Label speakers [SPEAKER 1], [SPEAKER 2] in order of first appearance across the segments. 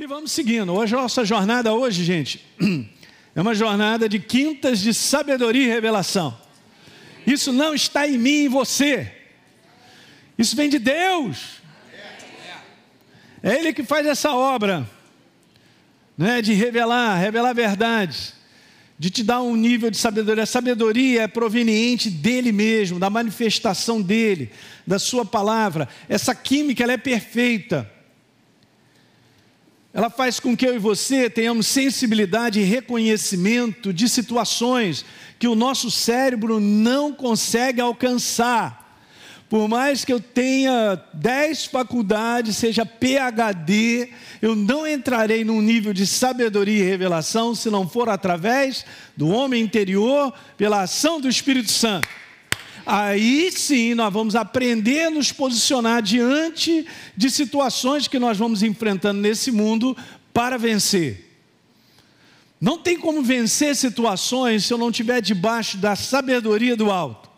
[SPEAKER 1] E vamos seguindo. Hoje, nossa jornada hoje, gente, é uma jornada de quintas de sabedoria e revelação. Isso não está em mim e em você. Isso vem de Deus. É Ele que faz essa obra, né, de revelar, revelar verdades, de te dar um nível de sabedoria. A sabedoria é proveniente dele mesmo, da manifestação dele, da sua palavra. Essa química ela é perfeita. Ela faz com que eu e você tenhamos sensibilidade e reconhecimento de situações que o nosso cérebro não consegue alcançar. Por mais que eu tenha dez faculdades, seja PhD, eu não entrarei num nível de sabedoria e revelação se não for através do homem interior, pela ação do Espírito Santo aí sim nós vamos aprender a nos posicionar diante de situações que nós vamos enfrentando nesse mundo para vencer. Não tem como vencer situações se eu não estiver debaixo da sabedoria do alto.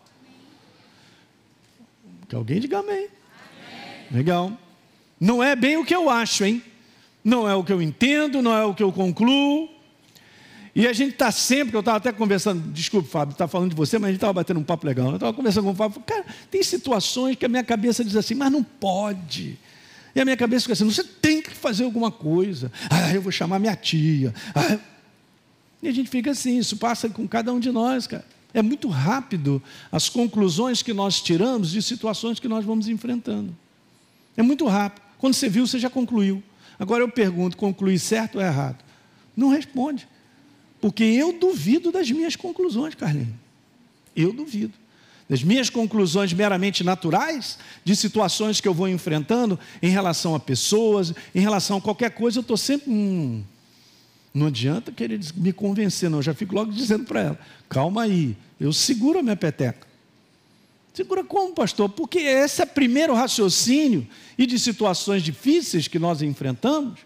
[SPEAKER 1] Que alguém diga amém. amém. Legal. Não é bem o que eu acho, hein? Não é o que eu entendo, não é o que eu concluo, e a gente está sempre, eu estava até conversando, desculpe, Fábio, está falando de você, mas a gente estava batendo um papo legal. Eu estava conversando com o Fábio, cara, tem situações que a minha cabeça diz assim, mas não pode. E a minha cabeça fica assim, você tem que fazer alguma coisa. Ah, eu vou chamar minha tia. Ah. E a gente fica assim, isso passa com cada um de nós, cara. É muito rápido as conclusões que nós tiramos de situações que nós vamos enfrentando. É muito rápido. Quando você viu, você já concluiu. Agora eu pergunto, concluir certo ou errado? Não responde. Porque eu duvido das minhas conclusões, Carlinhos. Eu duvido. Das minhas conclusões meramente naturais, de situações que eu vou enfrentando em relação a pessoas, em relação a qualquer coisa, eu estou sempre. Hum, não adianta querer me convencer, não. Eu já fico logo dizendo para ela: calma aí, eu seguro a minha peteca. Segura como, pastor? Porque esse é o primeiro raciocínio e de situações difíceis que nós enfrentamos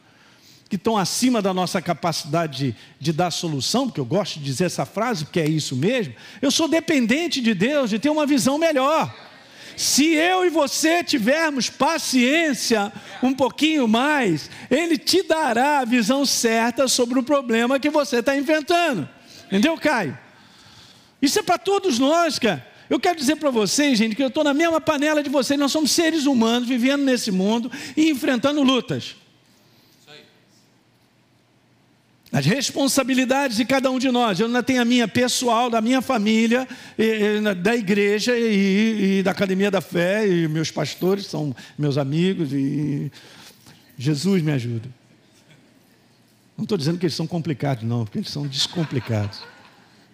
[SPEAKER 1] que estão acima da nossa capacidade de, de, dar solução, porque eu gosto de dizer essa frase, porque é isso mesmo. Eu sou dependente de Deus, de ter uma visão melhor. Se eu e você tivermos paciência um pouquinho mais, Ele te dará a visão certa sobre o problema que você está enfrentando. Entendeu, Caio? Isso é para todos nós, cara. Eu quero dizer para vocês, gente, que eu estou na mesma panela de vocês. Nós somos seres humanos vivendo nesse mundo e enfrentando lutas. As responsabilidades de cada um de nós. Eu ainda tenho a minha pessoal, da minha família, da igreja e, e da academia da fé, e meus pastores são meus amigos, e Jesus me ajuda. Não estou dizendo que eles são complicados, não, porque eles são descomplicados.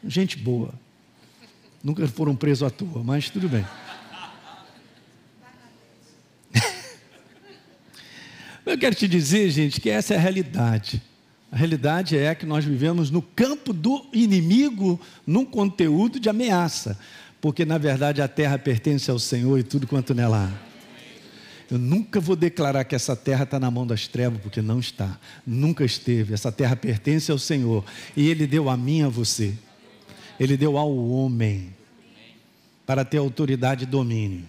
[SPEAKER 1] Gente boa. Nunca foram presos à toa, mas tudo bem. Eu quero te dizer, gente, que essa é a realidade. A realidade é que nós vivemos no campo do inimigo, num conteúdo de ameaça, porque na verdade a terra pertence ao Senhor e tudo quanto nela há. Eu nunca vou declarar que essa terra está na mão das trevas, porque não está, nunca esteve. Essa terra pertence ao Senhor e Ele deu a mim a você, Ele deu ao homem para ter autoridade e domínio.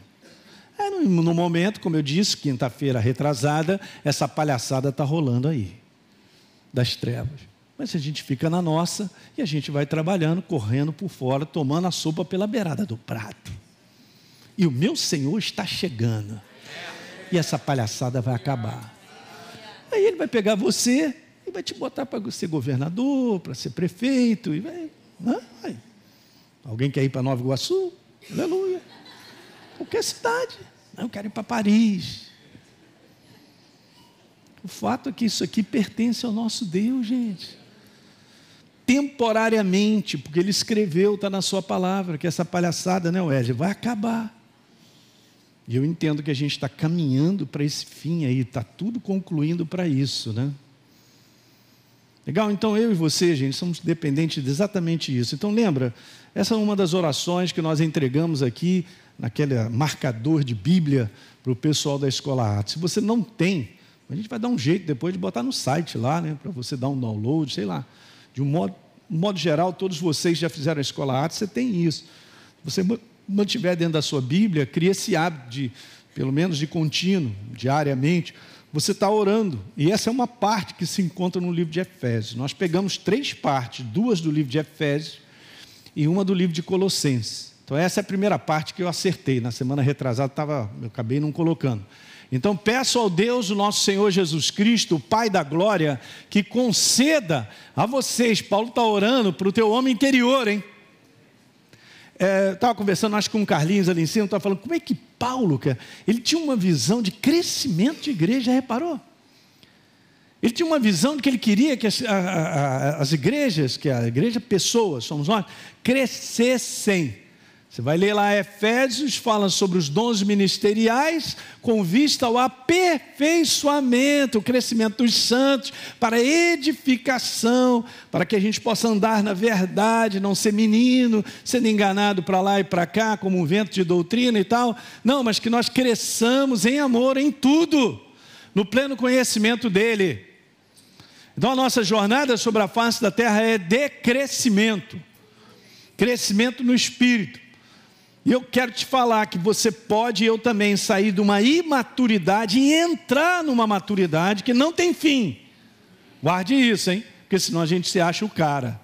[SPEAKER 1] É, no, no momento, como eu disse, quinta-feira retrasada, essa palhaçada está rolando aí das trevas. Mas a gente fica na nossa e a gente vai trabalhando, correndo por fora, tomando a sopa pela beirada do prato. E o meu Senhor está chegando. E essa palhaçada vai acabar. Aí ele vai pegar você e vai te botar para ser governador, para ser prefeito. E vai, vai. Alguém quer ir para Nova Iguaçu? Aleluia. Qualquer cidade. Eu quero ir para Paris. O fato é que isso aqui pertence ao nosso Deus, gente. Temporariamente, porque ele escreveu, está na sua palavra, que essa palhaçada, né, Wesley, vai acabar. E eu entendo que a gente está caminhando para esse fim aí, está tudo concluindo para isso, né? Legal? Então eu e você, gente, somos dependentes de exatamente isso. Então lembra, essa é uma das orações que nós entregamos aqui, naquele marcador de Bíblia para o pessoal da Escola Arte. Se você não tem, a gente vai dar um jeito depois de botar no site lá, né, para você dar um download, sei lá. De um modo, um modo geral, todos vocês já fizeram a escola arte, você tem isso. Você mantiver dentro da sua Bíblia, cria esse hábito de, pelo menos de contínuo, diariamente, você está orando. E essa é uma parte que se encontra no livro de Efésios. Nós pegamos três partes, duas do livro de Efésios e uma do livro de Colossenses. Então, essa é a primeira parte que eu acertei. Na semana retrasada, tava, eu acabei não colocando. Então, peço ao Deus, o nosso Senhor Jesus Cristo, o Pai da glória, que conceda a vocês. Paulo está orando para o teu homem interior, hein? Estava é, conversando, acho que com o Carlinhos ali em cima, estava falando, como é que Paulo, cara, ele tinha uma visão de crescimento de igreja, reparou? Ele tinha uma visão de que ele queria que as, a, a, as igrejas, que a igreja pessoas, somos nós, crescessem. Você vai ler lá Efésios, fala sobre os dons ministeriais, com vista ao aperfeiçoamento, o crescimento dos santos, para edificação, para que a gente possa andar na verdade, não ser menino, sendo enganado para lá e para cá, como um vento de doutrina e tal. Não, mas que nós cresçamos em amor em tudo, no pleno conhecimento dEle. Então a nossa jornada sobre a face da terra é de crescimento crescimento no espírito. E eu quero te falar que você pode, eu também, sair de uma imaturidade e entrar numa maturidade que não tem fim. Guarde isso, hein? Porque senão a gente se acha o cara.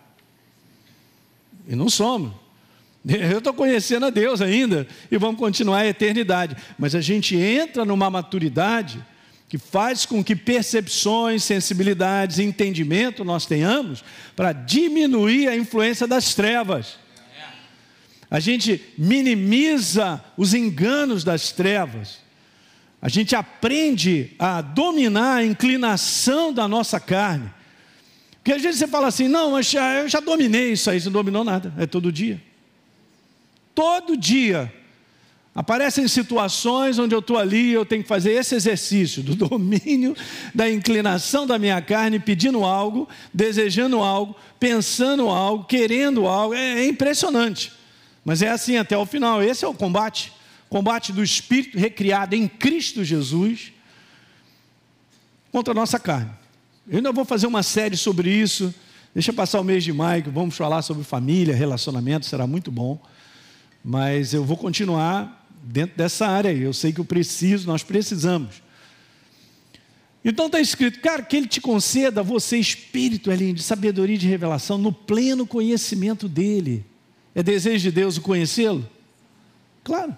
[SPEAKER 1] E não somos. Eu estou conhecendo a Deus ainda e vamos continuar a eternidade. Mas a gente entra numa maturidade que faz com que percepções, sensibilidades, entendimento nós tenhamos para diminuir a influência das trevas a gente minimiza os enganos das trevas, a gente aprende a dominar a inclinação da nossa carne. Porque às vezes você fala assim: não, mas já, eu já dominei isso aí, você não dominou nada, é todo dia. Todo dia. Aparecem situações onde eu estou ali, eu tenho que fazer esse exercício do domínio da inclinação da minha carne, pedindo algo, desejando algo, pensando algo, querendo algo. É, é impressionante. Mas é assim até o final. Esse é o combate combate do espírito recriado em Cristo Jesus contra a nossa carne. Eu ainda vou fazer uma série sobre isso. Deixa passar o mês de maio, que vamos falar sobre família, relacionamento, será muito bom. Mas eu vou continuar dentro dessa área. Eu sei que eu preciso, nós precisamos. Então está escrito, cara, que Ele te conceda, você, espírito, Elinho, de sabedoria e de revelação, no pleno conhecimento dEle. É desejo de Deus o conhecê-lo? Claro.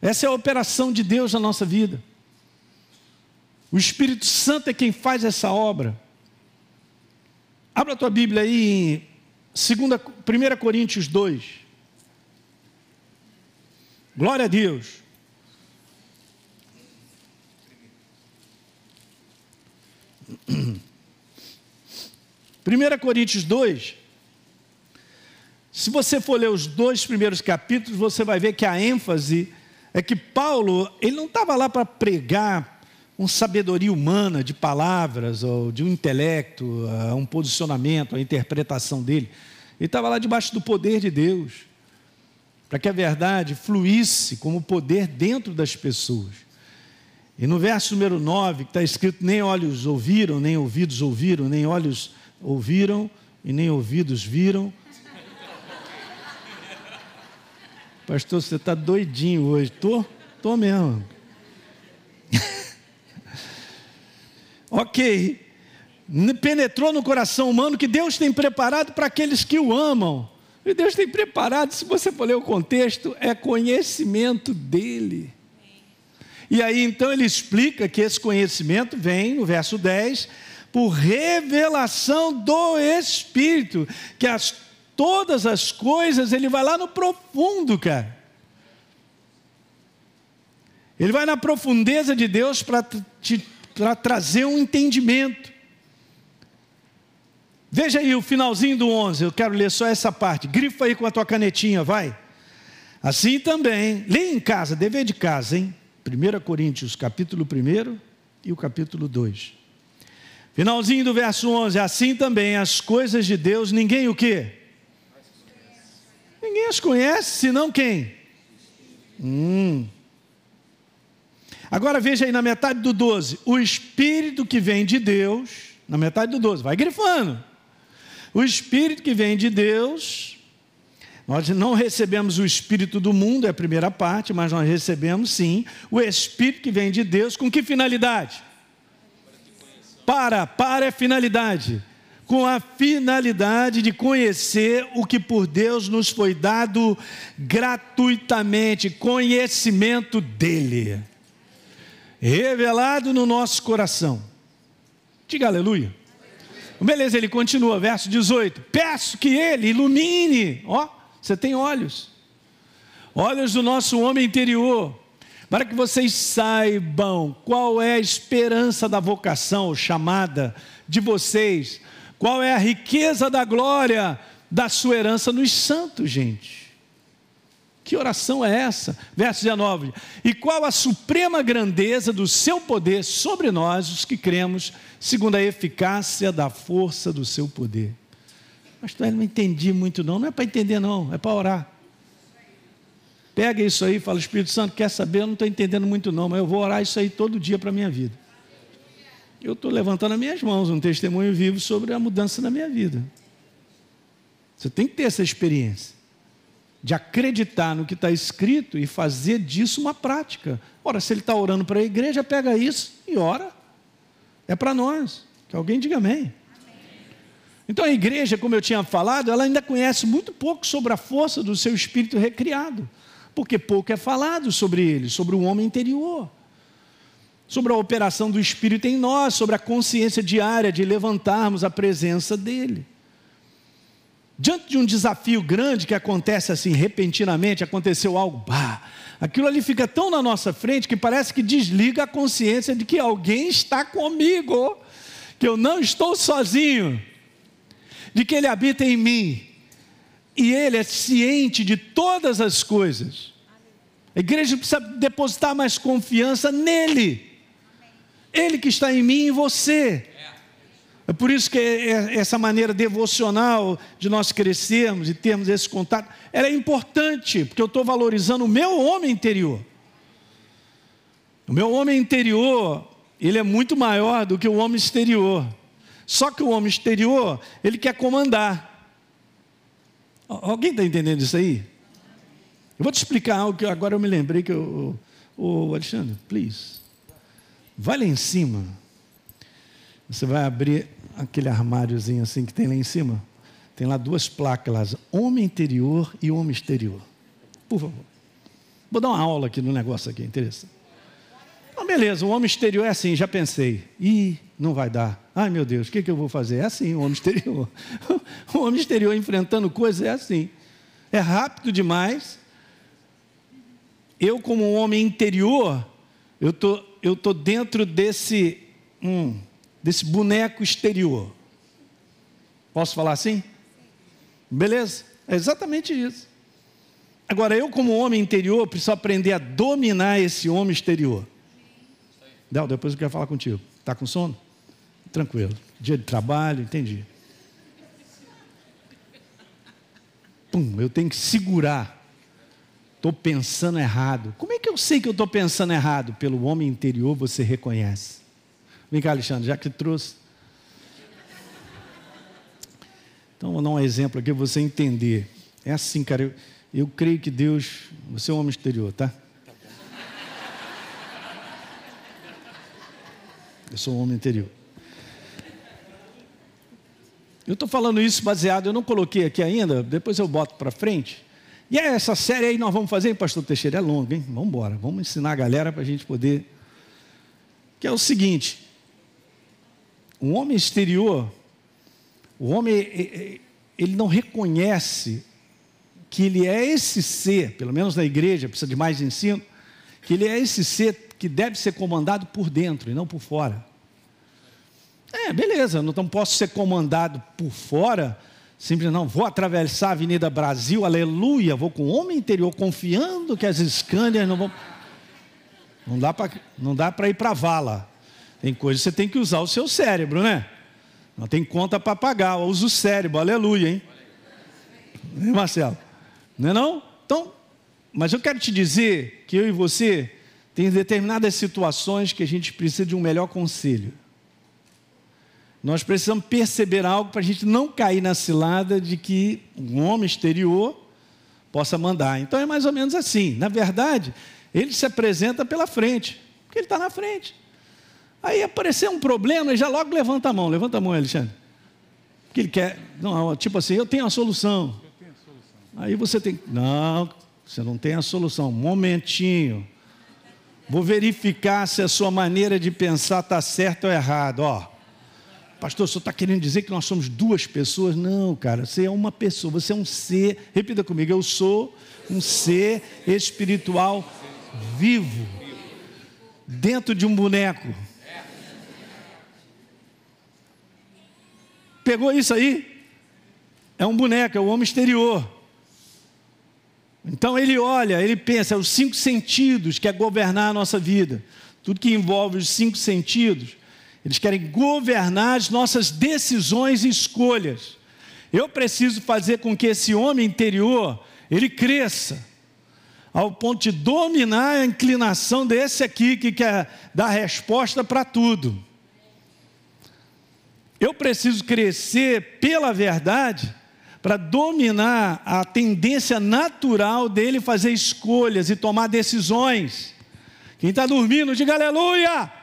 [SPEAKER 1] Essa é a operação de Deus na nossa vida. O Espírito Santo é quem faz essa obra. Abra a tua Bíblia aí em 1 Coríntios 2. Glória a Deus. Primeira Coríntios 2, se você for ler os dois primeiros capítulos, você vai ver que a ênfase é que Paulo, ele não estava lá para pregar uma sabedoria humana de palavras ou de um intelecto, um posicionamento, a interpretação dele. Ele estava lá debaixo do poder de Deus, para que a verdade fluísse como poder dentro das pessoas. E no verso número 9, que está escrito: Nem olhos ouviram, nem ouvidos ouviram, nem olhos ouviram e nem ouvidos viram, Pastor, você está doidinho hoje. Tô, tô mesmo. ok. Penetrou no coração humano que Deus tem preparado para aqueles que o amam. E Deus tem preparado, se você for ler o contexto, é conhecimento dele. E aí então ele explica que esse conhecimento vem, no verso 10, por revelação do Espírito, que as todas as coisas, ele vai lá no profundo, cara. Ele vai na profundeza de Deus para trazer um entendimento. Veja aí o finalzinho do 11, eu quero ler só essa parte. Grifa aí com a tua canetinha, vai. Assim também, leia em casa, dever de casa, hein? 1 Coríntios, capítulo 1 e o capítulo 2. Finalzinho do verso 11, assim também as coisas de Deus, ninguém o quê? Ninguém as conhece, senão quem? Hum. Agora veja aí na metade do 12: o Espírito que vem de Deus, na metade do 12, vai grifando. O Espírito que vem de Deus, nós não recebemos o Espírito do mundo, é a primeira parte, mas nós recebemos sim o Espírito que vem de Deus, com que finalidade? para, para é finalidade. Com a finalidade de conhecer o que por Deus nos foi dado gratuitamente, conhecimento dEle, revelado no nosso coração. Diga aleluia. Beleza, ele continua, verso 18: Peço que ele ilumine, ó, você tem olhos, olhos do nosso homem interior, para que vocês saibam qual é a esperança da vocação, chamada de vocês, qual é a riqueza da glória da sua herança nos santos, gente. Que oração é essa? Verso 19: E qual a suprema grandeza do seu poder sobre nós, os que cremos, segundo a eficácia da força do seu poder. Pastor, eu não entendi muito, não. Não é para entender, não, é para orar. Pega isso aí e fala, Espírito Santo, quer saber? Eu não estou entendendo muito, não, mas eu vou orar isso aí todo dia para a minha vida. Eu estou levantando as minhas mãos, um testemunho vivo sobre a mudança na minha vida. Você tem que ter essa experiência de acreditar no que está escrito e fazer disso uma prática. Ora, se ele está orando para a igreja, pega isso e ora. É para nós. Que alguém diga amém. Então a igreja, como eu tinha falado, ela ainda conhece muito pouco sobre a força do seu espírito recriado porque pouco é falado sobre ele, sobre o homem interior, sobre a operação do Espírito em nós, sobre a consciência diária de levantarmos a presença dele. Diante de um desafio grande que acontece assim repentinamente, aconteceu algo, bah, aquilo ali fica tão na nossa frente que parece que desliga a consciência de que alguém está comigo, que eu não estou sozinho, de que Ele habita em mim, e Ele é ciente de todas as coisas. A igreja precisa depositar mais confiança nele. Ele que está em mim e em você. É por isso que é, é, essa maneira devocional de nós crescermos e termos esse contato, ela é importante, porque eu estou valorizando o meu homem interior. O meu homem interior, ele é muito maior do que o homem exterior. Só que o homem exterior, ele quer comandar. Alguém está entendendo isso aí? Eu vou te explicar algo que agora eu me lembrei que eu. Ô Alexandre, please. Vai lá em cima. Você vai abrir aquele armáriozinho assim que tem lá em cima. Tem lá duas placas lá, homem interior e homem exterior. Por favor. Vou dar uma aula aqui no negócio aqui, interessante. Então, beleza, o homem exterior é assim, já pensei. Ih, não vai dar. Ai meu Deus, o que, que eu vou fazer? É assim, o homem exterior. O homem exterior enfrentando coisas é assim. É rápido demais. Eu, como um homem interior, eu tô, eu tô dentro desse, hum, desse boneco exterior. Posso falar assim? Beleza? É exatamente isso. Agora, eu, como homem interior, preciso aprender a dominar esse homem exterior. Del, depois eu quero falar contigo. Está com sono? Tranquilo. Dia de trabalho, entendi. Pum, eu tenho que segurar. Estou pensando errado. Como é que eu sei que eu estou pensando errado? Pelo homem interior você reconhece. Vem cá, Alexandre, já que trouxe. Então, vou dar um exemplo aqui para você entender. É assim, cara. Eu, eu creio que Deus. Você é um homem exterior, tá? Eu sou um homem interior. Eu estou falando isso baseado, eu não coloquei aqui ainda, depois eu boto para frente. E é essa série aí nós vamos fazer, hein, pastor Teixeira? É longa, hein? Vamos embora, vamos ensinar a galera para a gente poder. Que é o seguinte: um homem exterior, o homem, ele não reconhece que ele é esse ser, pelo menos na igreja, precisa de mais ensino, que ele é esse ser que deve ser comandado por dentro e não por fora. É, beleza, não posso ser comandado por fora, simplesmente não, vou atravessar a Avenida Brasil, aleluia, vou com o homem interior, confiando que as Scanias não vão. Não dá para ir para vala. Tem coisa que você tem que usar o seu cérebro, né? Não tem conta para pagar, usa o cérebro, aleluia, hein? Hein, Marcelo? Não é não? Então, mas eu quero te dizer que eu e você tem determinadas situações que a gente precisa de um melhor conselho. Nós precisamos perceber algo para a gente não cair na cilada de que um homem exterior possa mandar. Então é mais ou menos assim. Na verdade, ele se apresenta pela frente, porque ele está na frente. Aí aparecer um problema, ele já logo levanta a mão. Levanta a mão, Alexandre. Porque ele quer. Não, tipo assim, eu tenho a solução. Tenho a solução. Aí você tem. Não, você não tem a solução. Momentinho. Vou verificar se a sua maneira de pensar está certa ou errada. Ó, pastor, você está querendo dizer que nós somos duas pessoas? Não, cara, você é uma pessoa, você é um ser. Repita comigo, eu sou um ser espiritual vivo, dentro de um boneco. Pegou isso aí? É um boneco, é o homem exterior. Então ele olha, ele pensa, é os cinco sentidos que é governar a nossa vida. Tudo que envolve os cinco sentidos, eles querem governar as nossas decisões e escolhas. Eu preciso fazer com que esse homem interior, ele cresça, ao ponto de dominar a inclinação desse aqui que quer dar resposta para tudo. Eu preciso crescer pela verdade para dominar a tendência natural dele fazer escolhas e tomar decisões. Quem está dormindo, diga aleluia!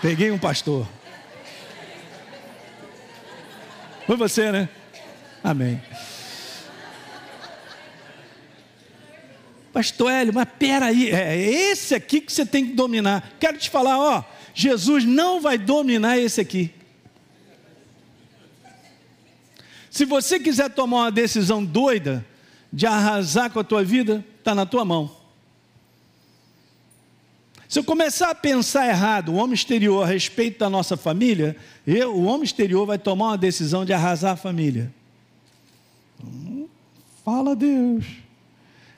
[SPEAKER 1] Peguei um pastor. Foi você, né? Amém. Pastor Hélio, mas peraí, é esse aqui que você tem que dominar. Quero te falar, ó Jesus não vai dominar esse aqui. Se você quiser tomar uma decisão doida de arrasar com a tua vida, está na tua mão. Se eu começar a pensar errado, o homem exterior a respeito da nossa família, eu, o homem exterior vai tomar uma decisão de arrasar a família. Fala Deus.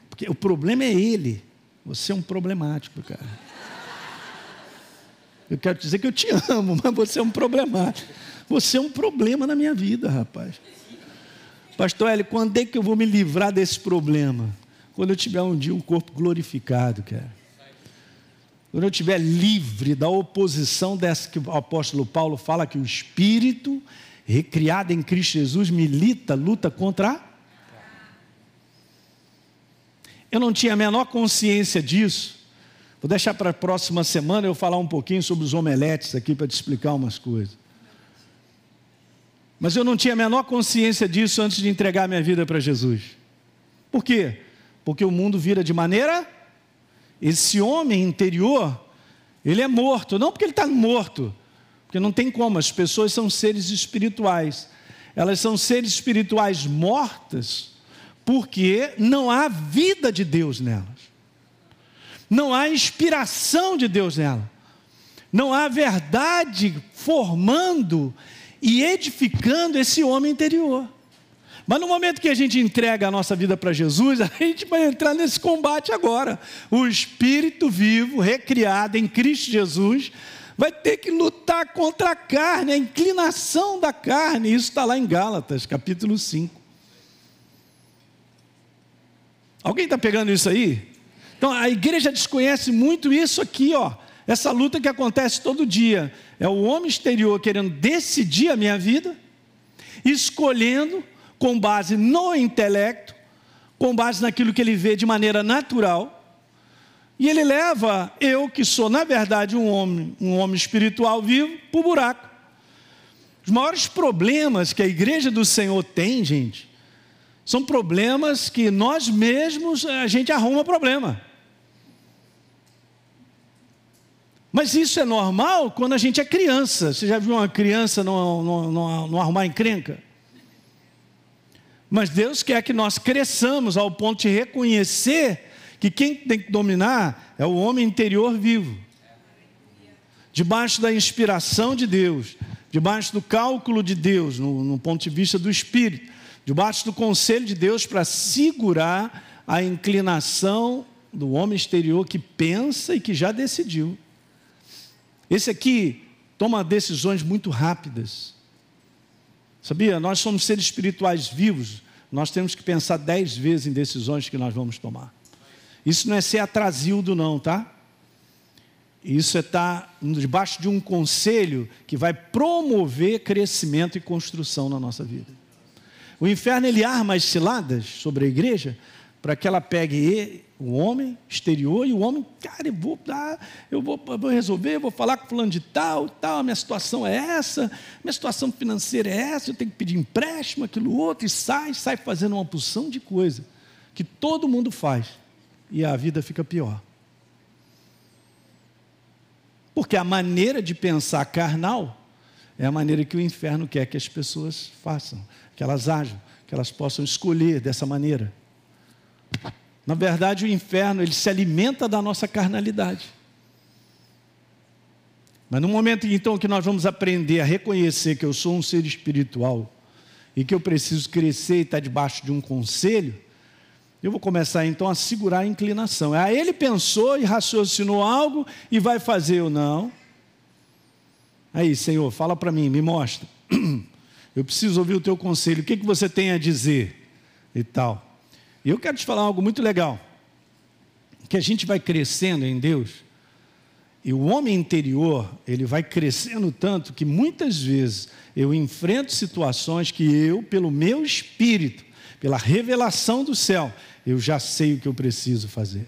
[SPEAKER 1] Porque o problema é ele. Você é um problemático, cara. Eu quero dizer que eu te amo, mas você é um problemático. Você é um problema na minha vida, rapaz. Pastor Hélio, quando é que eu vou me livrar desse problema? Quando eu tiver um dia um corpo glorificado, cara. Quando eu estiver livre da oposição dessa que o apóstolo Paulo fala que o espírito recriado em Cristo Jesus milita, luta contra. Eu não tinha a menor consciência disso Vou deixar para a próxima semana eu falar um pouquinho sobre os omeletes aqui para te explicar umas coisas. Mas eu não tinha a menor consciência disso antes de entregar minha vida para Jesus. Por quê? Porque o mundo vira de maneira. Esse homem interior, ele é morto. Não porque ele está morto, porque não tem como, as pessoas são seres espirituais. Elas são seres espirituais mortas, porque não há vida de Deus nelas não há inspiração de Deus nela, não há verdade formando e edificando esse homem interior. Mas no momento que a gente entrega a nossa vida para Jesus, a gente vai entrar nesse combate agora. O Espírito vivo, recriado em Cristo Jesus, vai ter que lutar contra a carne, a inclinação da carne. Isso está lá em Gálatas, capítulo 5. Alguém está pegando isso aí? Então a igreja desconhece muito isso aqui, ó. Essa luta que acontece todo dia. É o homem exterior querendo decidir a minha vida, escolhendo com base no intelecto, com base naquilo que ele vê de maneira natural. E ele leva eu, que sou na verdade um homem, um homem espiritual vivo, para o buraco. Os maiores problemas que a igreja do Senhor tem, gente, são problemas que nós mesmos a gente arruma problema. Mas isso é normal quando a gente é criança. Você já viu uma criança não, não, não, não arrumar encrenca? Mas Deus quer que nós cresçamos ao ponto de reconhecer que quem tem que dominar é o homem interior vivo. Debaixo da inspiração de Deus, debaixo do cálculo de Deus, no, no ponto de vista do Espírito, debaixo do conselho de Deus para segurar a inclinação do homem exterior que pensa e que já decidiu. Esse aqui toma decisões muito rápidas. Sabia? Nós somos seres espirituais vivos. Nós temos que pensar dez vezes em decisões que nós vamos tomar. Isso não é ser atrasildo, não, tá? Isso é estar tá debaixo de um conselho que vai promover crescimento e construção na nossa vida. O inferno ele arma as ciladas sobre a igreja para que ela pegue o homem exterior e o homem, cara, eu vou dar, eu vou, eu vou resolver, eu vou falar com fulano de tal, tal, minha situação é essa, minha situação financeira é essa, eu tenho que pedir empréstimo, aquilo outro, e sai, sai fazendo uma porção de coisa que todo mundo faz, e a vida fica pior. Porque a maneira de pensar carnal é a maneira que o inferno quer que as pessoas façam, que elas ajam, que elas possam escolher dessa maneira. Na verdade, o inferno ele se alimenta da nossa carnalidade. Mas no momento então que nós vamos aprender a reconhecer que eu sou um ser espiritual e que eu preciso crescer e estar debaixo de um conselho, eu vou começar então a segurar a inclinação. Aí ele pensou e raciocinou algo e vai fazer ou não. Aí, Senhor, fala para mim, me mostra. Eu preciso ouvir o teu conselho. O que, que você tem a dizer? E tal. E eu quero te falar algo muito legal. Que a gente vai crescendo em Deus, e o homem interior, ele vai crescendo tanto que muitas vezes eu enfrento situações que eu, pelo meu espírito, pela revelação do céu, eu já sei o que eu preciso fazer.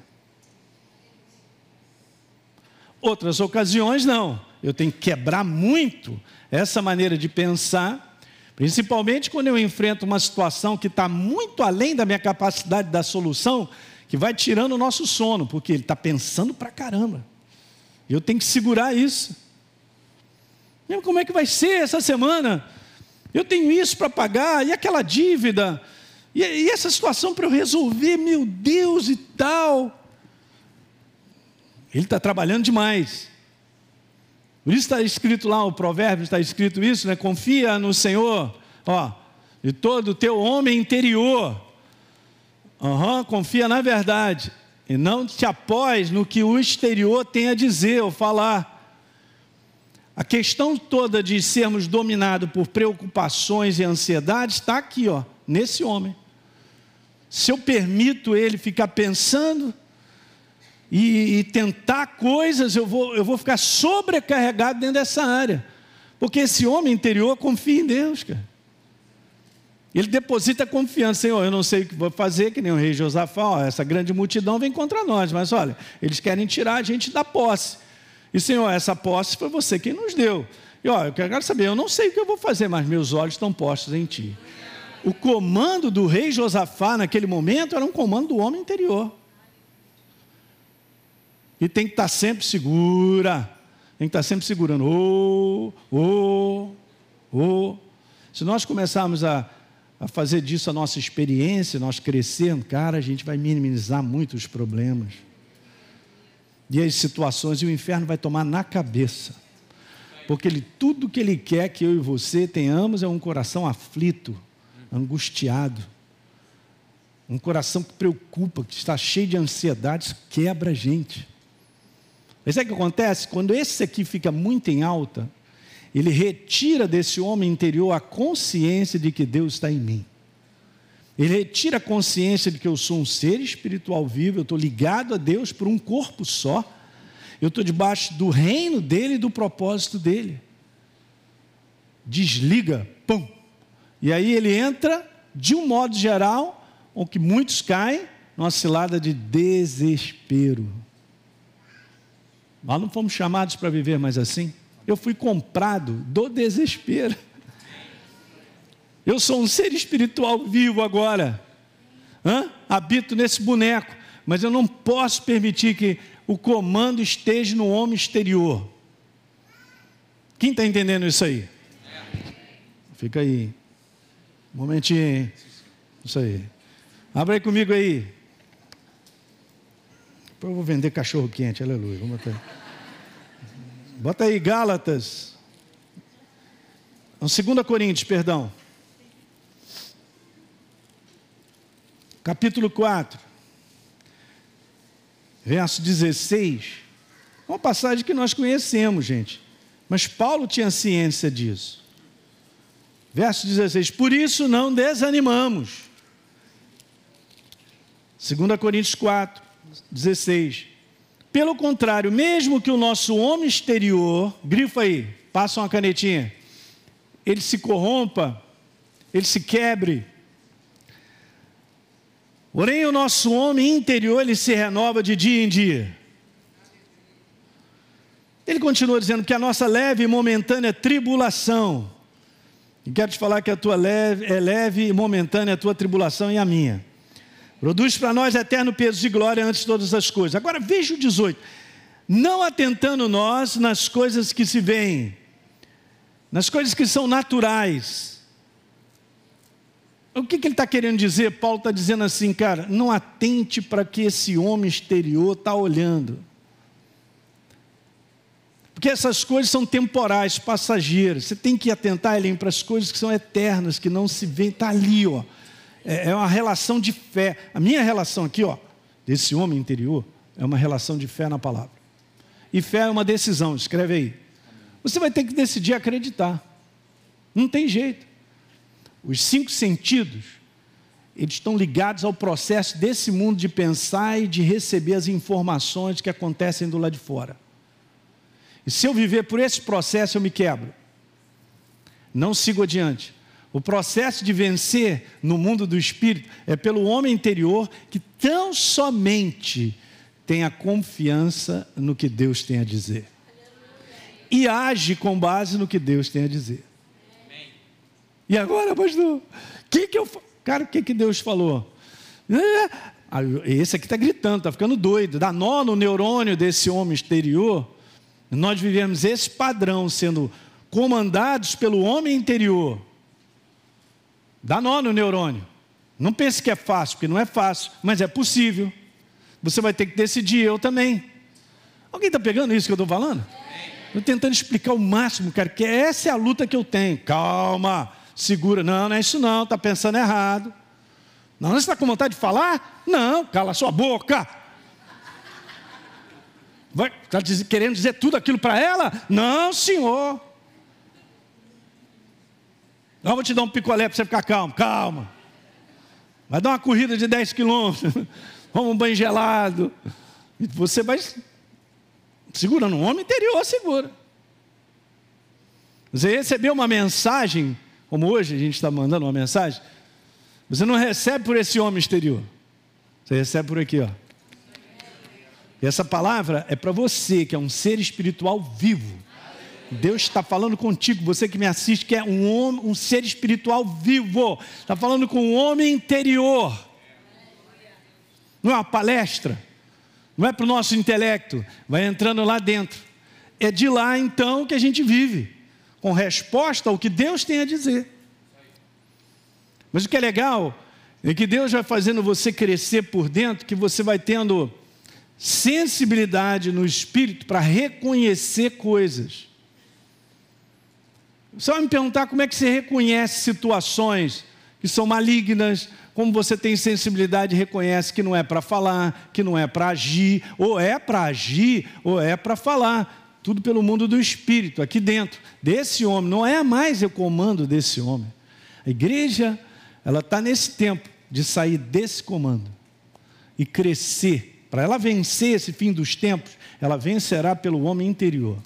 [SPEAKER 1] Outras ocasiões, não. Eu tenho que quebrar muito essa maneira de pensar Principalmente quando eu enfrento uma situação que está muito além da minha capacidade da solução, que vai tirando o nosso sono, porque ele está pensando para caramba. Eu tenho que segurar isso. Como é que vai ser essa semana? Eu tenho isso para pagar, e aquela dívida, e, e essa situação para eu resolver, meu Deus e tal. Ele está trabalhando demais. Por isso está escrito lá, o provérbio está escrito isso, né? Confia no Senhor, ó, de todo o teu homem interior. Uhum, confia na verdade. E não te após no que o exterior tem a dizer ou falar. A questão toda de sermos dominados por preocupações e ansiedades está aqui, ó, nesse homem. Se eu permito ele ficar pensando, e, e tentar coisas, eu vou, eu vou ficar sobrecarregado dentro dessa área. Porque esse homem interior confia em Deus, cara. Ele deposita confiança, Senhor, eu não sei o que vou fazer, que nem o rei Josafá, ó, essa grande multidão vem contra nós, mas olha, eles querem tirar a gente da posse. E Senhor, essa posse foi você quem nos deu. E ó, eu quero saber, eu não sei o que eu vou fazer, mas meus olhos estão postos em Ti. O comando do rei Josafá naquele momento era um comando do homem interior. E tem que estar sempre segura. Tem que estar sempre segurando. Oh, oh, oh. Se nós começarmos a, a fazer disso a nossa experiência, nós crescendo, cara, a gente vai minimizar muito os problemas. E as situações, e o inferno vai tomar na cabeça. Porque ele, tudo que ele quer que eu e você tenhamos é um coração aflito, angustiado. Um coração que preocupa, que está cheio de ansiedades, quebra a gente. Mas sabe o que acontece? Quando esse aqui fica muito em alta, ele retira desse homem interior a consciência de que Deus está em mim. Ele retira a consciência de que eu sou um ser espiritual vivo, eu estou ligado a Deus por um corpo só, eu estou debaixo do reino dele e do propósito dele. Desliga, pum. E aí ele entra, de um modo geral, o que muitos caem, numa cilada de desespero. Nós não fomos chamados para viver mais assim. Eu fui comprado do desespero. Eu sou um ser espiritual vivo agora. Hã? Habito nesse boneco, mas eu não posso permitir que o comando esteja no homem exterior. Quem está entendendo isso aí? Fica aí. Um momentinho. Isso aí. Abra aí comigo aí. Depois eu vou vender cachorro quente, aleluia. Vamos até. Bota aí Gálatas. 2 Coríntios, perdão. Capítulo 4. Verso 16. Uma passagem que nós conhecemos, gente. Mas Paulo tinha ciência disso. Verso 16. Por isso não desanimamos. 2 Coríntios 4. 16. Pelo contrário, mesmo que o nosso homem exterior, grifa aí, passa uma canetinha, ele se corrompa, ele se quebre, Porém, o nosso homem interior ele se renova de dia em dia. Ele continua dizendo que a nossa leve e momentânea tribulação, e quero te falar que a tua leve, é leve e momentânea a tua tribulação e a minha, produz para nós eterno peso de glória antes de todas as coisas. Agora veja o 18: não atentando nós nas coisas que se veem, nas coisas que são naturais. O que, que ele está querendo dizer? Paulo está dizendo assim, cara, não atente para que esse homem exterior está olhando. Porque essas coisas são temporais, passageiras. Você tem que atentar, Elim, para as coisas que são eternas, que não se veem. Está ali, ó. É, é uma relação de fé. A minha relação aqui, ó, desse homem interior, é uma relação de fé na palavra. E fé é uma decisão, escreve aí. Você vai ter que decidir acreditar. Não tem jeito. Os cinco sentidos, eles estão ligados ao processo desse mundo de pensar e de receber as informações que acontecem do lado de fora. E se eu viver por esse processo, eu me quebro. Não sigo adiante. O processo de vencer no mundo do espírito é pelo homem interior que tão somente tem a confiança no que Deus tem a dizer. E age com base no que Deus tem a dizer. E agora, pastor, o que, que eu. Cara, o que, que Deus falou? Esse aqui está gritando, está ficando doido. Dá nó no neurônio desse homem exterior nós vivemos esse padrão sendo comandados pelo homem interior. Dá nó no neurônio. Não pense que é fácil, porque não é fácil, mas é possível. Você vai ter que decidir, eu também. Alguém está pegando isso que eu estou falando? Estou tentando explicar o máximo, cara, que essa é a luta que eu tenho. Calma, segura. Não, não é isso não, está pensando errado. Não, você está com vontade de falar? Não, cala sua boca. Está querendo dizer tudo aquilo para ela? Não, senhor. Não, vou te dar um picolé para você ficar calmo. Calma. Vai dar uma corrida de 10 quilômetros. Vamos um banho gelado. E você vai segurando. Um homem interior segura. Você recebeu uma mensagem, como hoje a gente está mandando uma mensagem. Você não recebe por esse homem exterior. Você recebe por aqui, ó. E essa palavra é para você, que é um ser espiritual vivo. Deus está falando contigo, você que me assiste, que é um, homem, um ser espiritual vivo. Está falando com um homem interior. Não é uma palestra, não é para o nosso intelecto, vai entrando lá dentro. É de lá então que a gente vive, com resposta ao que Deus tem a dizer. Mas o que é legal é que Deus vai fazendo você crescer por dentro, que você vai tendo sensibilidade no espírito para reconhecer coisas. Você vai me perguntar como é que você reconhece situações que são malignas, como você tem sensibilidade e reconhece que não é para falar, que não é para agir, ou é para agir, ou é para falar. Tudo pelo mundo do espírito, aqui dentro, desse homem. Não é mais o comando desse homem. A igreja, ela está nesse tempo de sair desse comando e crescer para ela vencer esse fim dos tempos, ela vencerá pelo homem interior.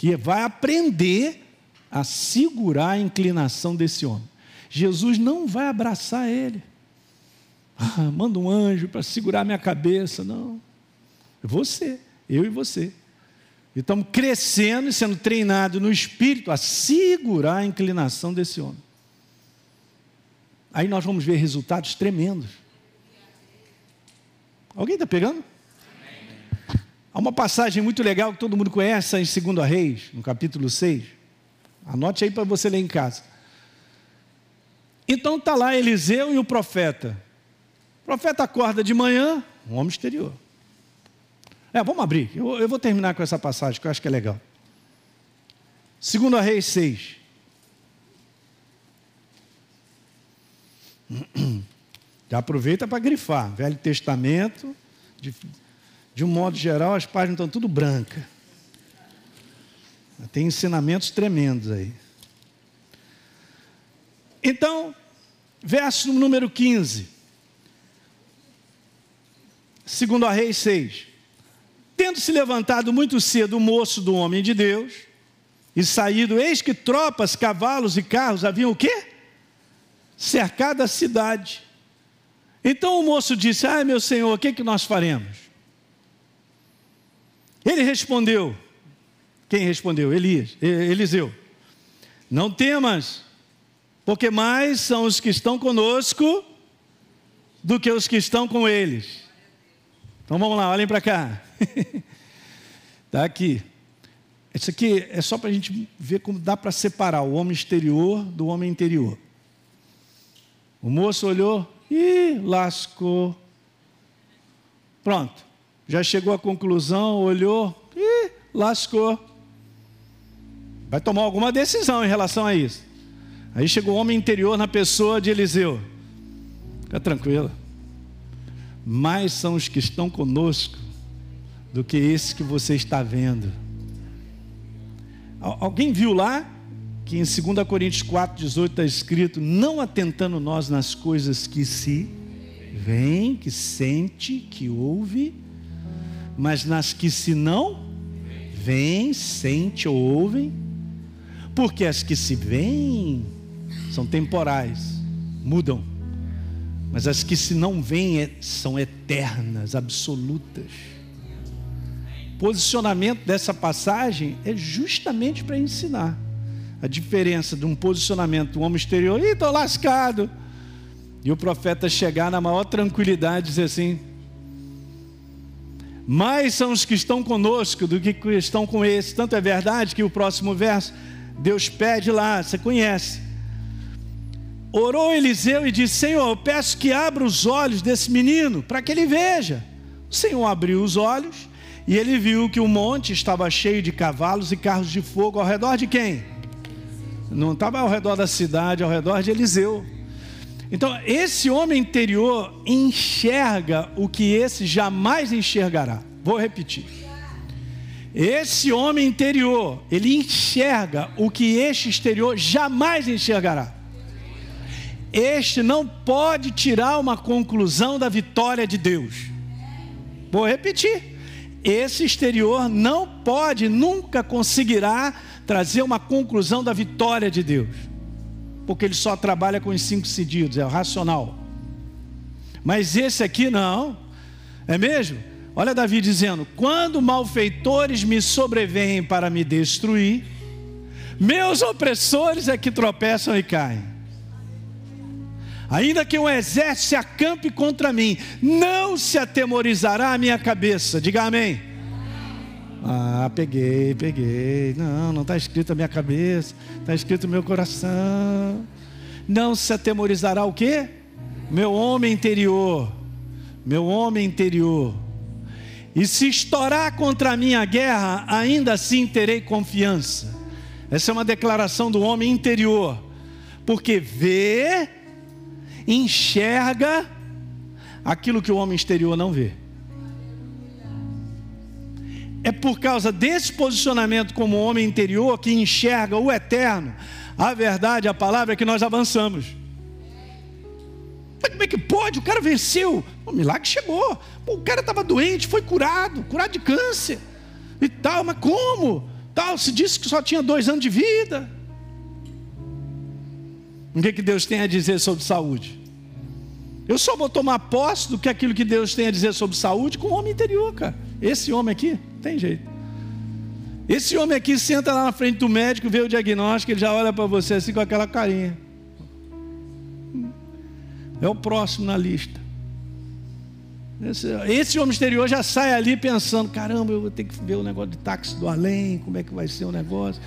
[SPEAKER 1] Que vai aprender a segurar a inclinação desse homem. Jesus não vai abraçar ele. Ah, manda um anjo para segurar minha cabeça. Não. Você, eu e você. E estamos crescendo e sendo treinados no espírito a segurar a inclinação desse homem. Aí nós vamos ver resultados tremendos. Alguém está pegando? Há uma passagem muito legal que todo mundo conhece em 2 Reis, no capítulo 6. Anote aí para você ler em casa. Então está lá Eliseu e o profeta. O profeta acorda de manhã, um homem exterior. É, vamos abrir. Eu, eu vou terminar com essa passagem que eu acho que é legal. 2 Reis 6. Já aproveita para grifar. Velho Testamento, de, um modo geral, as páginas estão tudo brancas. Tem ensinamentos tremendos aí. Então, verso número 15. Segundo a Rei 6. Tendo se levantado muito cedo o moço do homem de Deus, e saído, eis que tropas, cavalos e carros haviam o quê? Cercado a cidade. Então o moço disse: Ai, meu senhor, o que, que nós faremos? Ele respondeu: Quem respondeu? Elias, Eliseu. Não temas, porque mais são os que estão conosco do que os que estão com eles. Então vamos lá, olhem para cá. Está aqui. Isso aqui é só para a gente ver como dá para separar o homem exterior do homem interior. O moço olhou e lascou. Pronto. Já chegou à conclusão, olhou e lascou. Vai tomar alguma decisão em relação a isso. Aí chegou o homem interior na pessoa de Eliseu. Fica tranquilo. Mais são os que estão conosco do que esse que você está vendo. Alguém viu lá que em 2 Coríntios 4, 18 está escrito: Não atentando nós nas coisas que se vem, que sente, que ouve, mas nas que se não vem, sente ou ouvem, porque as que se veem são temporais, mudam, mas as que se não veem é, são eternas, absolutas. Posicionamento dessa passagem é justamente para ensinar a diferença de um posicionamento do homem exterior, ih, estou lascado, e o profeta chegar na maior tranquilidade e dizer assim: mais são os que estão conosco do que estão com esse. Tanto é verdade que o próximo verso, Deus pede lá, você conhece. Orou Eliseu e disse: Senhor, eu peço que abra os olhos desse menino para que ele veja. O Senhor abriu os olhos e ele viu que o monte estava cheio de cavalos e carros de fogo ao redor de quem? Não estava ao redor da cidade, ao redor de Eliseu. Então, esse homem interior enxerga o que esse jamais enxergará. Vou repetir. Esse homem interior, ele enxerga o que este exterior jamais enxergará. Este não pode tirar uma conclusão da vitória de Deus. Vou repetir esse exterior não pode, nunca conseguirá trazer uma conclusão da vitória de Deus, porque ele só trabalha com os cinco sentidos, é o racional. Mas esse aqui não, é mesmo? Olha Davi dizendo: quando malfeitores me sobrevêm para me destruir, meus opressores é que tropeçam e caem. Ainda que um exército se acampe contra mim, não se atemorizará a minha cabeça. Diga amém. Ah, peguei, peguei. Não, não está escrito na minha cabeça, está escrito no meu coração. Não se atemorizará o quê? Meu homem interior. Meu homem interior. E se estourar contra a minha guerra, ainda assim terei confiança. Essa é uma declaração do homem interior. Porque vê enxerga aquilo que o homem exterior não vê. É por causa desse posicionamento como homem interior que enxerga o eterno, a verdade, a palavra que nós avançamos. Mas como é que pode? O cara venceu. O milagre chegou. O cara estava doente, foi curado, curado de câncer e tal. Mas como? Tal, se disse que só tinha dois anos de vida. O que, que Deus tem a dizer sobre saúde? Eu só vou tomar posse do que aquilo que Deus tem a dizer sobre saúde com o homem interior, cara. Esse homem aqui, tem jeito. Esse homem aqui senta lá na frente do médico, vê o diagnóstico, ele já olha para você assim com aquela carinha. É o próximo na lista. Esse, esse, homem exterior já sai ali pensando: caramba, eu vou ter que ver o negócio de táxi do além, como é que vai ser o negócio.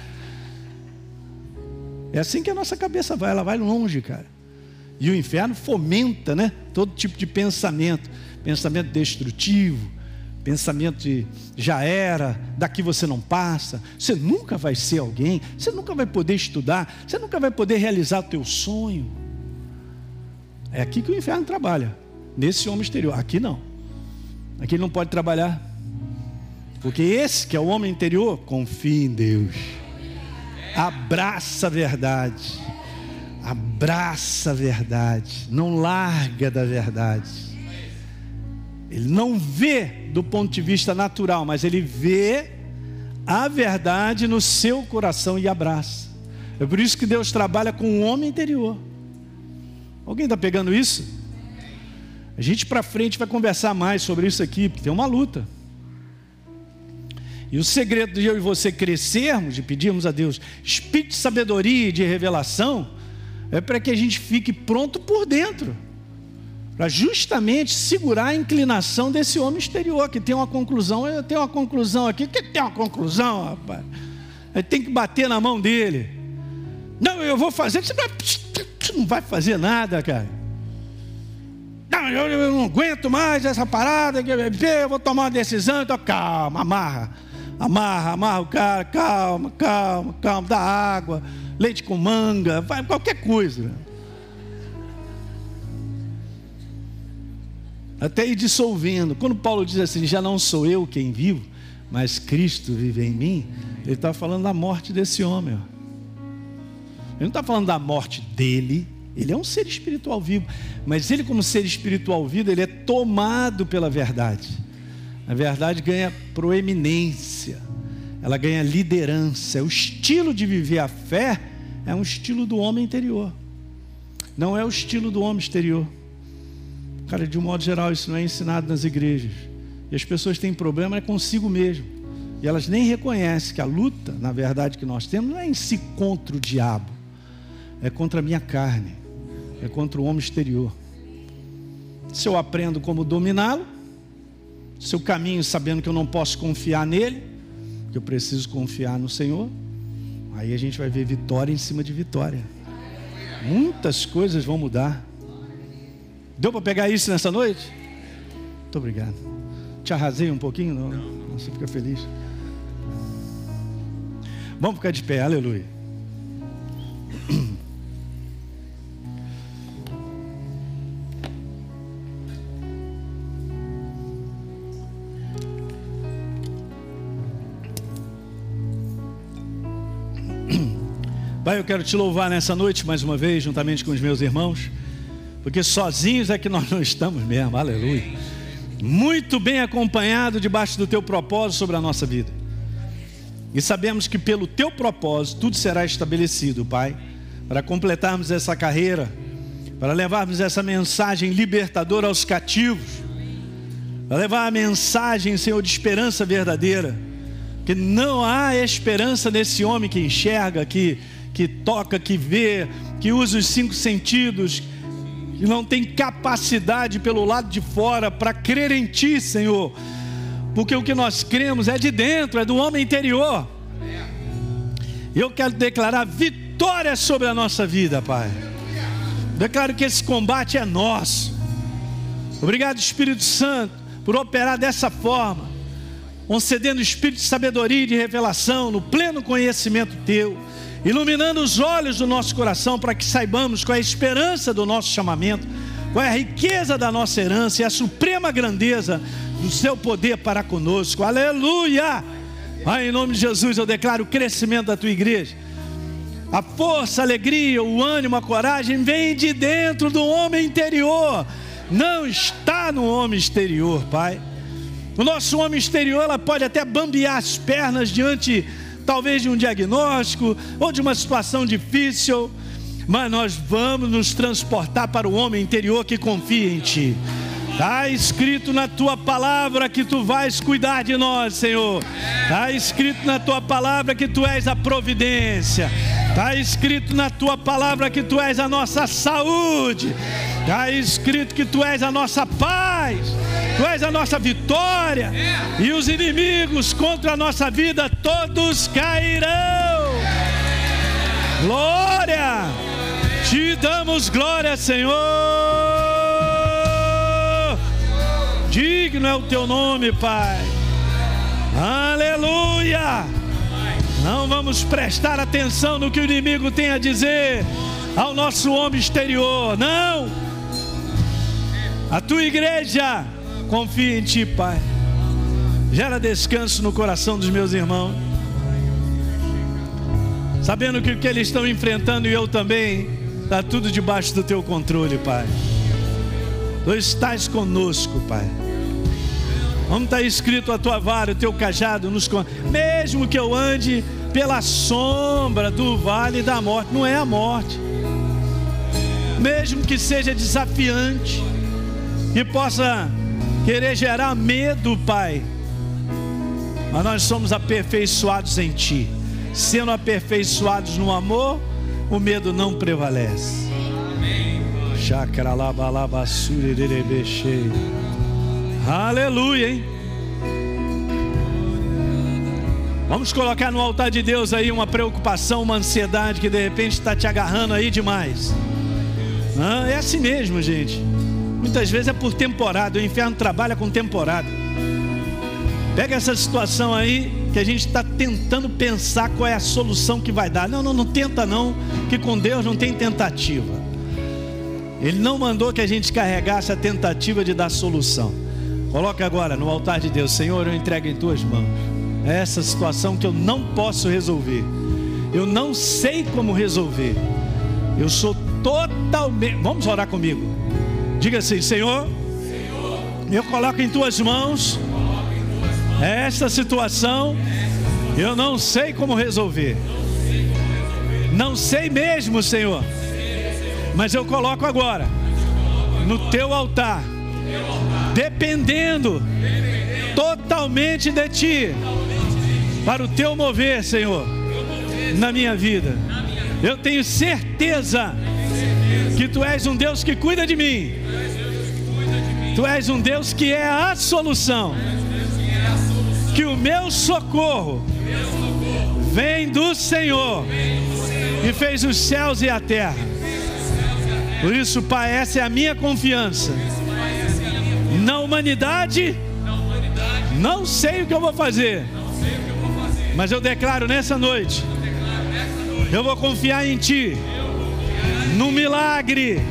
[SPEAKER 1] É assim que a nossa cabeça vai, ela vai longe, cara. E o inferno fomenta né, todo tipo de pensamento pensamento destrutivo, pensamento de já era, daqui você não passa, você nunca vai ser alguém, você nunca vai poder estudar, você nunca vai poder realizar o teu sonho. É aqui que o inferno trabalha, nesse homem exterior. Aqui não. Aqui ele não pode trabalhar. Porque esse que é o homem interior, confia em Deus. Abraça a verdade abraça a verdade, não larga da verdade. Ele não vê do ponto de vista natural, mas ele vê a verdade no seu coração e abraça. É por isso que Deus trabalha com o homem interior. Alguém está pegando isso? A gente para frente vai conversar mais sobre isso aqui, porque tem uma luta. E o segredo de eu e você crescermos, de pedirmos a Deus espírito de sabedoria e de revelação, é para que a gente fique pronto por dentro, para justamente segurar a inclinação desse homem exterior, que tem uma conclusão, eu tenho uma conclusão aqui, que tem uma conclusão, rapaz. Tem que bater na mão dele. Não, eu vou fazer, você não vai fazer nada, cara. Não, eu, eu não aguento mais essa parada, eu vou tomar uma decisão, então calma, amarra. Amarra, amarra o cara, calma, calma, calma, dá água, leite com manga, vai, qualquer coisa. Até ir dissolvendo. Quando Paulo diz assim, já não sou eu quem vivo, mas Cristo vive em mim, ele está falando da morte desse homem. Ó. Ele não está falando da morte dele, ele é um ser espiritual vivo, mas ele, como ser espiritual vivo, ele é tomado pela verdade. A verdade ganha proeminência, ela ganha liderança. O estilo de viver a fé é um estilo do homem interior, não é o estilo do homem exterior. Cara, de um modo geral, isso não é ensinado nas igrejas. E as pessoas têm problema é consigo mesmo. E elas nem reconhecem que a luta, na verdade, que nós temos, não é em si contra o diabo, é contra a minha carne, é contra o homem exterior. Se eu aprendo como dominá-lo, seu caminho sabendo que eu não posso confiar nele, que eu preciso confiar no Senhor, aí a gente vai ver vitória em cima de vitória. Muitas coisas vão mudar. Deu para pegar isso nessa noite? Muito obrigado. Te arrasei um pouquinho? Não, não. Você fica feliz. Vamos ficar de pé, aleluia. Pai, eu quero te louvar nessa noite mais uma vez, juntamente com os meus irmãos, porque sozinhos é que nós não estamos mesmo, aleluia. Muito bem acompanhado debaixo do teu propósito sobre a nossa vida. E sabemos que pelo teu propósito tudo será estabelecido, Pai, para completarmos essa carreira, para levarmos essa mensagem libertadora aos cativos, para levar a mensagem, Senhor, de esperança verdadeira, que não há esperança nesse homem que enxerga, que que toca, que vê, que usa os cinco sentidos, que não tem capacidade pelo lado de fora para crer em Ti, Senhor, porque o que nós cremos é de dentro, é do homem interior. Eu quero declarar vitória sobre a nossa vida, Pai. Declaro que esse combate é nosso. Obrigado, Espírito Santo, por operar dessa forma, concedendo o espírito de sabedoria e de revelação no pleno conhecimento Teu iluminando os olhos do nosso coração para que saibamos qual é a esperança do nosso chamamento, qual é a riqueza da nossa herança e a suprema grandeza do seu poder para conosco. Aleluia! Pai, em nome de Jesus eu declaro o crescimento da tua igreja. A força, a alegria, o ânimo, a coragem vem de dentro do homem interior, não está no homem exterior, Pai. O nosso homem exterior ela pode até bambear as pernas diante talvez de um diagnóstico ou de uma situação difícil, mas nós vamos nos transportar para o homem interior que confia em Ti. Está escrito na tua palavra que tu vais cuidar de nós, Senhor. Está escrito na tua palavra que tu és a providência. Está escrito na tua palavra que tu és a nossa saúde. Está escrito que tu és a nossa paz. Tu és a nossa vitória. E os inimigos contra a nossa vida todos cairão. Glória! Te damos glória, Senhor. Digno é o teu nome, Pai. Aleluia. Não vamos prestar atenção no que o inimigo tem a dizer ao nosso homem exterior. Não. A tua igreja confia em ti, Pai. Gera descanso no coração dos meus irmãos. Sabendo que o que eles estão enfrentando e eu também, está tudo debaixo do teu controle, Pai. Tu estás conosco, Pai. Como está escrito a tua vara, o teu cajado nos mesmo que eu ande pela sombra do vale da morte, não é a morte. Mesmo que seja desafiante, que possa querer gerar medo, Pai. Mas nós somos aperfeiçoados em Ti. Sendo aperfeiçoados no amor, o medo não prevalece. Aleluia, hein? Vamos colocar no altar de Deus aí uma preocupação, uma ansiedade que de repente está te agarrando aí demais. Ah, é assim mesmo, gente. Muitas vezes é por temporada. O inferno trabalha com temporada. Pega essa situação aí que a gente está tentando pensar qual é a solução que vai dar. Não, não, não tenta não, que com Deus não tem tentativa. Ele não mandou que a gente carregasse a tentativa de dar solução. Coloca agora no altar de Deus, Senhor, eu entrego em tuas mãos. É essa situação que eu não posso resolver. Eu não sei como resolver. Eu sou totalmente. Vamos orar comigo. Diga assim, Senhor, Senhor eu coloco em tuas mãos esta situação. Eu não sei como resolver. Não sei mesmo, Senhor. Mas eu coloco agora no teu altar, dependendo totalmente de ti, para o teu mover, Senhor, na minha vida. Eu tenho certeza que tu és um Deus que cuida de mim. Tu és um Deus que é a solução. Que o meu socorro vem do Senhor e fez os céus e a terra. Por isso, Pai, essa é a minha confiança. Na humanidade, não sei o que eu vou fazer, mas eu declaro nessa noite: eu vou confiar em Ti no milagre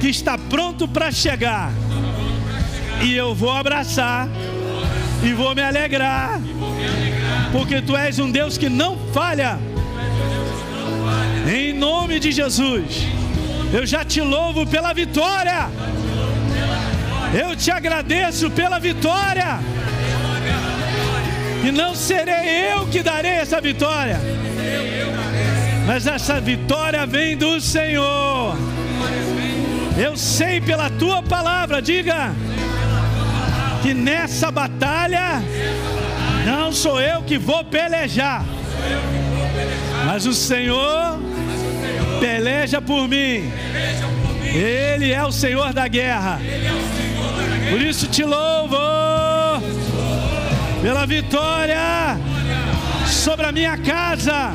[SPEAKER 1] que está pronto para chegar. E eu vou abraçar e vou me alegrar, porque tu és um Deus que não falha. Em nome de Jesus, eu já te louvo pela vitória. Eu te agradeço pela vitória. E não serei eu que darei essa vitória mas essa vitória vem do Senhor. Eu sei pela tua palavra, diga, que nessa batalha não sou eu que vou pelejar, mas o Senhor peleja por mim. Ele é o Senhor da guerra. Por isso te louvo pela vitória sobre a minha casa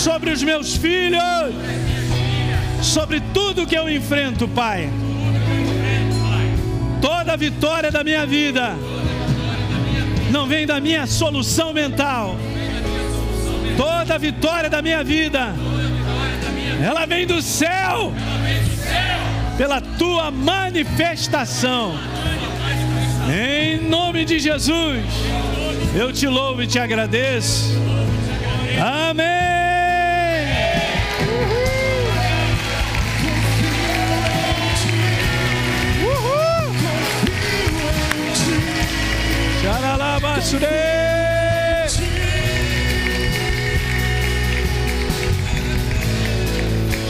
[SPEAKER 1] sobre os meus filhos, sobre tudo que eu enfrento, Pai. Toda a vitória da minha vida não vem da minha solução mental. Toda a vitória da minha vida, ela vem do céu, pela tua manifestação. Em nome de Jesus, eu te louvo e te agradeço. Amém. Xaralabasure.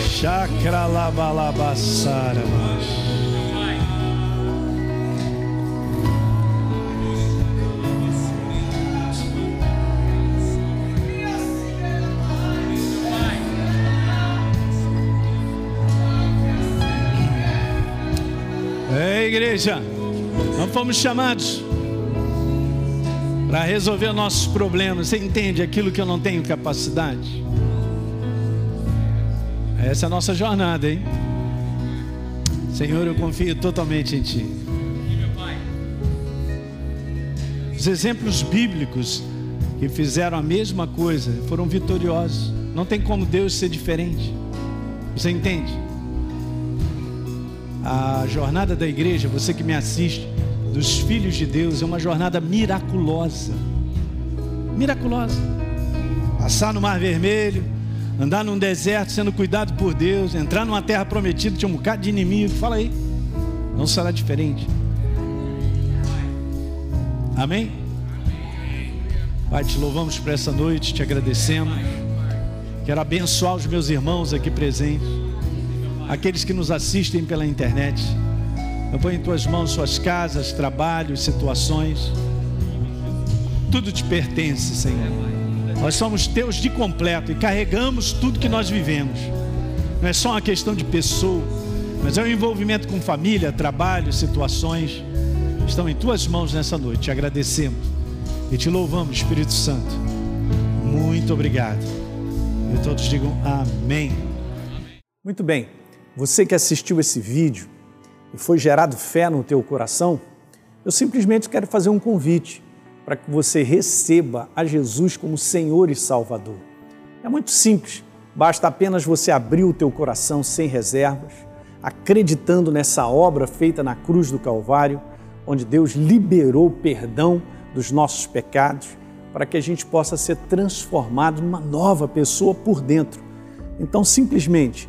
[SPEAKER 1] Chacralabalabassara. É, igreja, não fomos chamados para resolver nossos problemas. Você entende aquilo que eu não tenho capacidade? Essa é a nossa jornada, hein? Senhor, eu confio totalmente em Ti. Os exemplos bíblicos que fizeram a mesma coisa foram vitoriosos. Não tem como Deus ser diferente. Você entende? A jornada da igreja, você que me assiste, dos filhos de Deus é uma jornada miraculosa. Miraculosa. Passar no Mar Vermelho, andar num deserto sendo cuidado por Deus, entrar numa terra prometida, tinha um bocado de inimigo. Fala aí. Não será diferente. Amém? Pai, te louvamos por essa noite, te agradecemos. Quero abençoar os meus irmãos aqui presentes, aqueles que nos assistem pela internet. Eu ponho em tuas mãos suas casas, trabalhos, situações. Tudo te pertence, Senhor. Nós somos teus de completo e carregamos tudo que nós vivemos. Não é só uma questão de pessoa, mas é um envolvimento com família, trabalho, situações. Estão em tuas mãos nessa noite. Te agradecemos e te louvamos, Espírito Santo. Muito obrigado. E todos digam amém.
[SPEAKER 2] Muito bem. Você que assistiu esse vídeo e foi gerado fé no teu coração, eu simplesmente quero fazer um convite para que você receba a Jesus como Senhor e Salvador. É muito simples, basta apenas você abrir o teu coração sem reservas, acreditando nessa obra feita na cruz do Calvário, onde Deus liberou perdão dos nossos pecados, para que a gente possa ser transformado numa nova pessoa por dentro. Então, simplesmente,